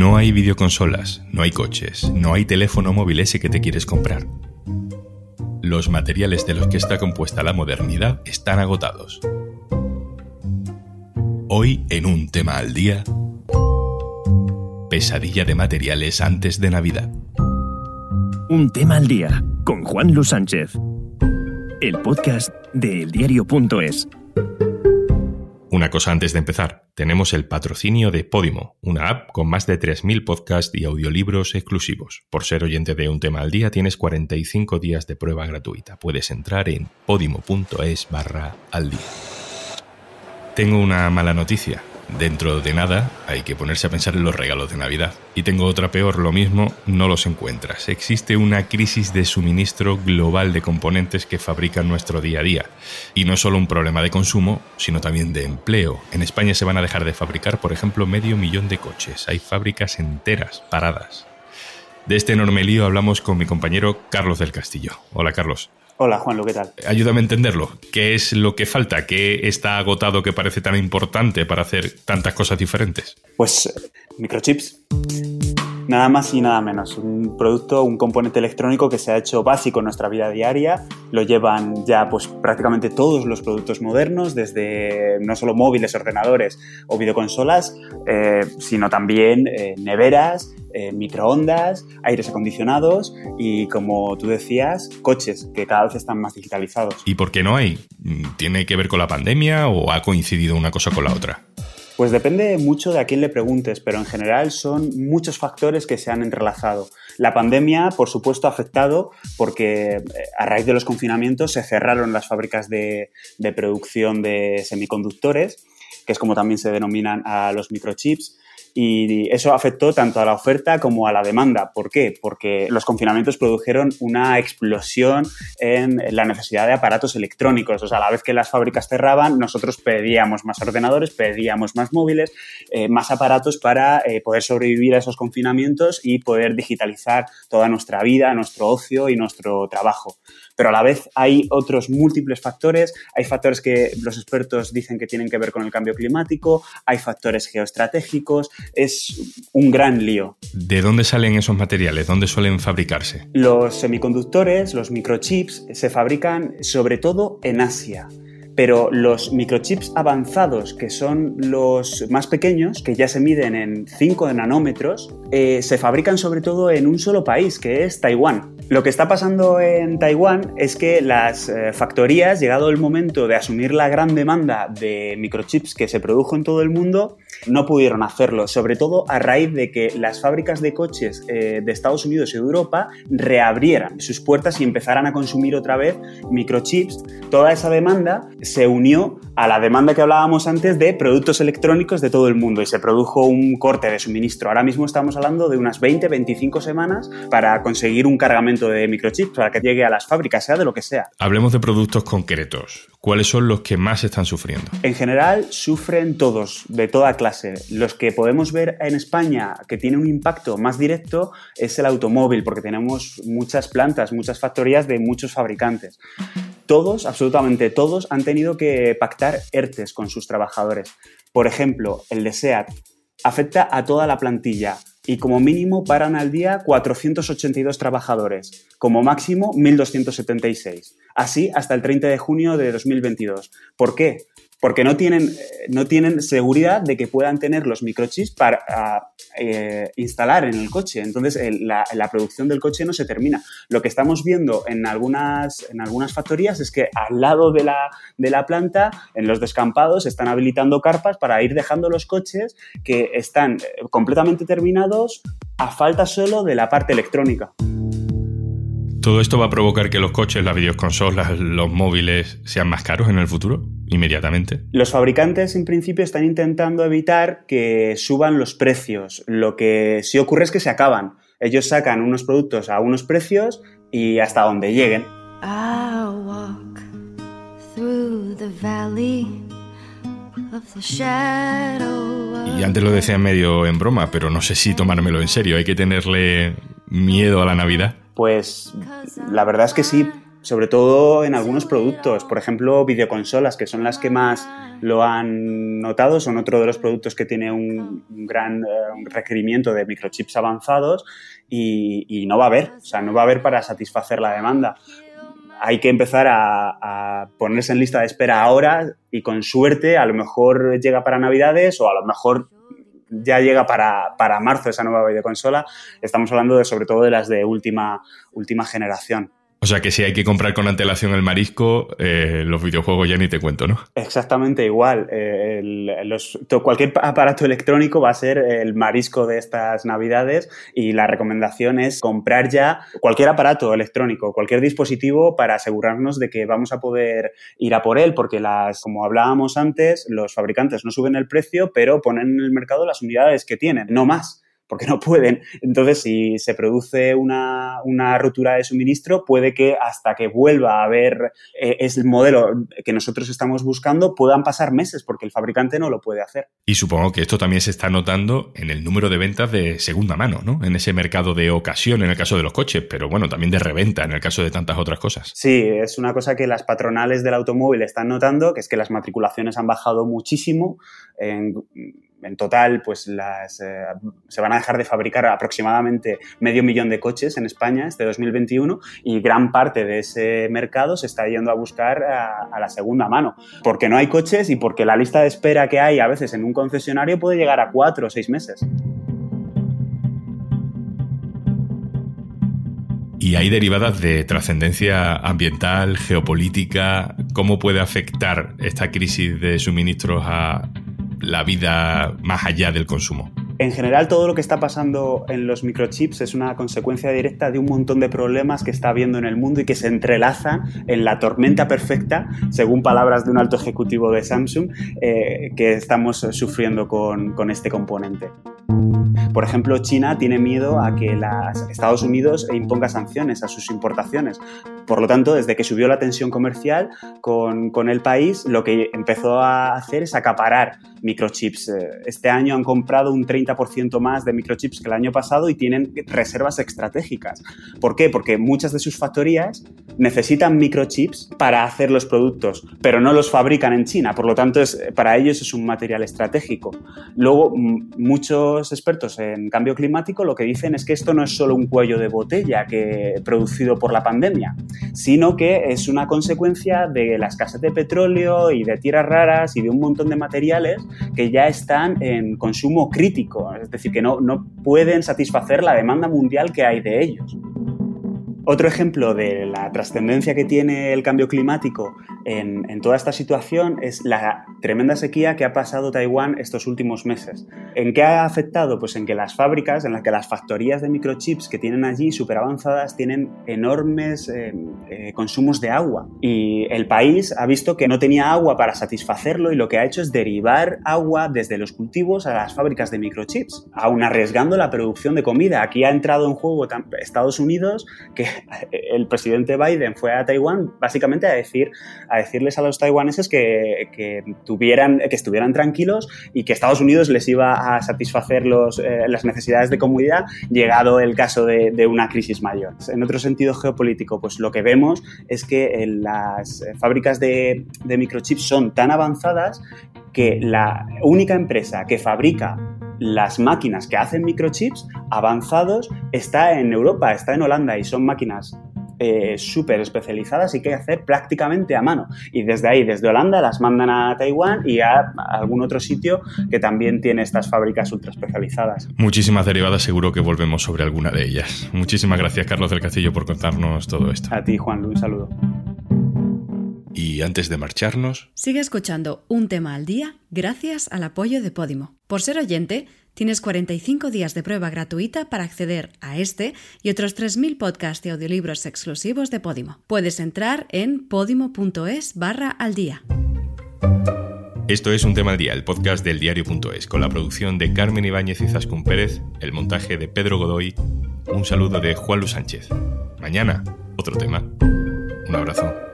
No hay videoconsolas, no hay coches, no hay teléfono móvil ese que te quieres comprar. Los materiales de los que está compuesta la modernidad están agotados. Hoy, en un tema al día, pesadilla de materiales antes de Navidad. Un tema al día con Juan Luis Sánchez. El podcast de eldiario.es. Una cosa antes de empezar, tenemos el patrocinio de Podimo, una app con más de 3.000 podcasts y audiolibros exclusivos. Por ser oyente de un tema al día tienes 45 días de prueba gratuita. Puedes entrar en podimo.es barra al día. Tengo una mala noticia. Dentro de nada hay que ponerse a pensar en los regalos de Navidad. Y tengo otra peor, lo mismo, no los encuentras. Existe una crisis de suministro global de componentes que fabrican nuestro día a día. Y no solo un problema de consumo, sino también de empleo. En España se van a dejar de fabricar, por ejemplo, medio millón de coches. Hay fábricas enteras paradas. De este enorme lío hablamos con mi compañero Carlos del Castillo. Hola Carlos. Hola Juanlo, ¿qué tal? Ayúdame a entenderlo. ¿Qué es lo que falta? ¿Qué está agotado que parece tan importante para hacer tantas cosas diferentes? Pues microchips. Nada más y nada menos. Un producto, un componente electrónico que se ha hecho básico en nuestra vida diaria. Lo llevan ya pues prácticamente todos los productos modernos, desde no solo móviles, ordenadores o videoconsolas, eh, sino también eh, neveras, eh, microondas, aires acondicionados y, como tú decías, coches que cada vez están más digitalizados. ¿Y por qué no hay? ¿Tiene que ver con la pandemia o ha coincidido una cosa con la otra? Pues depende mucho de a quién le preguntes, pero en general son muchos factores que se han entrelazado. La pandemia, por supuesto, ha afectado porque eh, a raíz de los confinamientos se cerraron las fábricas de, de producción de semiconductores, que es como también se denominan a los microchips y eso afectó tanto a la oferta como a la demanda. ¿Por qué? Porque los confinamientos produjeron una explosión en la necesidad de aparatos electrónicos. O sea, a la vez que las fábricas cerraban, nosotros pedíamos más ordenadores, pedíamos más móviles, eh, más aparatos para eh, poder sobrevivir a esos confinamientos y poder digitalizar toda nuestra vida, nuestro ocio y nuestro trabajo pero a la vez hay otros múltiples factores. Hay factores que los expertos dicen que tienen que ver con el cambio climático, hay factores geoestratégicos, es un gran lío. ¿De dónde salen esos materiales? ¿Dónde suelen fabricarse? Los semiconductores, los microchips, se fabrican sobre todo en Asia pero los microchips avanzados, que son los más pequeños, que ya se miden en 5 nanómetros, eh, se fabrican sobre todo en un solo país, que es Taiwán. Lo que está pasando en Taiwán es que las eh, factorías, llegado el momento de asumir la gran demanda de microchips que se produjo en todo el mundo, no pudieron hacerlo, sobre todo a raíz de que las fábricas de coches eh, de Estados Unidos y Europa reabrieran sus puertas y empezaran a consumir otra vez microchips. Toda esa demanda se unió a la demanda que hablábamos antes de productos electrónicos de todo el mundo y se produjo un corte de suministro. Ahora mismo estamos hablando de unas 20-25 semanas para conseguir un cargamento de microchips para que llegue a las fábricas, sea de lo que sea. Hablemos de productos concretos. ¿Cuáles son los que más están sufriendo? En general, sufren todos, de toda clase. Los que podemos ver en España que tiene un impacto más directo es el automóvil, porque tenemos muchas plantas, muchas factorías de muchos fabricantes. Todos, absolutamente todos, han tenido que pactar ERTES con sus trabajadores. Por ejemplo, el de SEAT afecta a toda la plantilla y como mínimo paran al día 482 trabajadores, como máximo 1.276. Así hasta el 30 de junio de 2022. ¿Por qué? Porque no tienen, no tienen seguridad de que puedan tener los microchips para eh, instalar en el coche. Entonces, la, producción del coche no se termina. Lo que estamos viendo en algunas, en algunas factorías es que al lado de la, de la planta, en los descampados, están habilitando carpas para ir dejando los coches que están eh, completamente terminados a falta solo de la parte electrónica. ¿Todo esto va a provocar que los coches, las videoconsolas, los móviles sean más caros en el futuro? Inmediatamente. Los fabricantes en principio están intentando evitar que suban los precios. Lo que sí ocurre es que se acaban. Ellos sacan unos productos a unos precios y hasta donde lleguen. Y antes lo decía medio en broma, pero no sé si tomármelo en serio. Hay que tenerle miedo a la Navidad. Pues la verdad es que sí, sobre todo en algunos productos, por ejemplo, videoconsolas, que son las que más lo han notado, son otro de los productos que tiene un, gran eh, requerimiento de microchips avanzados y, no va a haber, o sea, no va a haber para satisfacer la demanda. Hay que empezar a, ponerse en lista de espera ahora y con suerte a lo mejor llega para Navidades o a lo mejor ya llega para, para marzo esa nueva videoconsola. Estamos hablando de, sobre todo de las de última, última generación. O sea que si hay que comprar con antelación el marisco, eh, los videojuegos ya ni te cuento, ¿no? Exactamente igual. Eh, cualquier aparato electrónico va a ser el marisco de estas navidades y la recomendación es comprar ya cualquier aparato electrónico, cualquier dispositivo para asegurarnos de que vamos a poder ir a por él, porque las, como hablábamos antes, los fabricantes no suben el precio, pero ponen en el mercado las unidades que tienen, no más porque no pueden. Entonces, si se produce una, una ruptura de suministro, puede que hasta que vuelva a haber eh, es el modelo que nosotros estamos buscando, puedan pasar meses, porque el fabricante no lo puede hacer. Y supongo que esto también se está notando en el número de ventas de segunda mano, ¿no? En ese mercado de ocasión, en el caso de los coches, pero bueno, también de reventa, en el caso de tantas otras cosas. Sí, es una cosa que las patronales del automóvil están notando, que es que las matriculaciones han bajado muchísimo. En, en total, pues las, eh, se van a dejar de fabricar aproximadamente medio millón de coches en España este 2021 y gran parte de ese mercado se está yendo a buscar a, la segunda mano. Porque no hay coches y porque la lista de espera que hay a veces en un concesionario puede llegar a cuatro o seis meses. Y hay derivadas de trascendencia ambiental, geopolítica. ¿Cómo puede afectar esta crisis de suministros a la vida más allá del consumo? En general, todo lo que está pasando en los microchips es una consecuencia directa de un montón de problemas que está habiendo en el mundo y que se entrelazan en la tormenta perfecta, según palabras de un alto ejecutivo de Samsung, eh, que estamos sufriendo con, con este componente. Por ejemplo, China tiene miedo a que las Estados Unidos imponga sanciones a sus importaciones. Por lo tanto, desde que subió la tensión comercial con, con el país, lo que empezó a hacer es acaparar microchips. Eh, este año han comprado un 30% más de microchips que el año pasado y tienen reservas estratégicas. ¿Por qué? Porque muchas de sus factorías necesitan microchips para hacer los productos, pero no los fabrican en China. Por lo tanto, es, para ellos es un material estratégico. Luego, muchos expertos en cambio climático lo que dicen es que esto no es solo un cuello de botella que, producido por la pandemia, sino que es una consecuencia de la escasez de petróleo y de tierras raras y de un montón de materiales que ya están en consumo crítico, es decir, que no, no pueden satisfacer la demanda mundial que hay de ellos. Otro ejemplo de la trascendencia que tiene el cambio climático en, toda esta situación es la tremenda sequía que ha pasado Taiwán estos últimos meses. ¿En qué ha afectado? Pues en que las fábricas, en las que las factorías de microchips que tienen allí súper avanzadas tienen enormes eh, eh, consumos de agua. Y el país ha visto que no tenía agua para satisfacerlo y lo que ha hecho es derivar agua desde los cultivos a las fábricas de microchips, aún arriesgando la producción de comida. Aquí ha entrado en juego Estados Unidos, que el presidente Biden fue a Taiwán básicamente a decir a decirles a los taiwaneses que, tuvieran, que estuvieran tranquilos y que Estados Unidos les iba a satisfacer eh, las necesidades de comodidad llegado el caso de, una crisis mayor. En otro sentido geopolítico, pues lo que vemos es que las fábricas de, de microchips son tan avanzadas que la única empresa que fabrica las máquinas que hacen microchips avanzados está en Europa, está en Holanda y son máquinas eh, súper especializadas y que hacer prácticamente a mano. Y desde ahí, desde Holanda, las mandan a Taiwán y a algún otro sitio que también tiene estas fábricas ultra especializadas. Muchísimas derivadas, seguro que volvemos sobre alguna de ellas. Muchísimas gracias, Carlos del Castillo, por contarnos todo esto. A ti, Juan, un saludo. Y antes de marcharnos... Sigue escuchando Un tema al día gracias al apoyo de Podimo. Por ser oyente, tienes 45 días de prueba gratuita para acceder a este y otros 3.000 podcasts y audiolibros exclusivos de Podimo. Puedes entrar en podimo.es barra al día. Esto es Un tema al día, el podcast del diario.es, con la producción de Carmen Ibáñez y Zascún Pérez, el montaje de Pedro Godoy, un saludo de Juan Luis Sánchez. Mañana, otro tema. Un abrazo.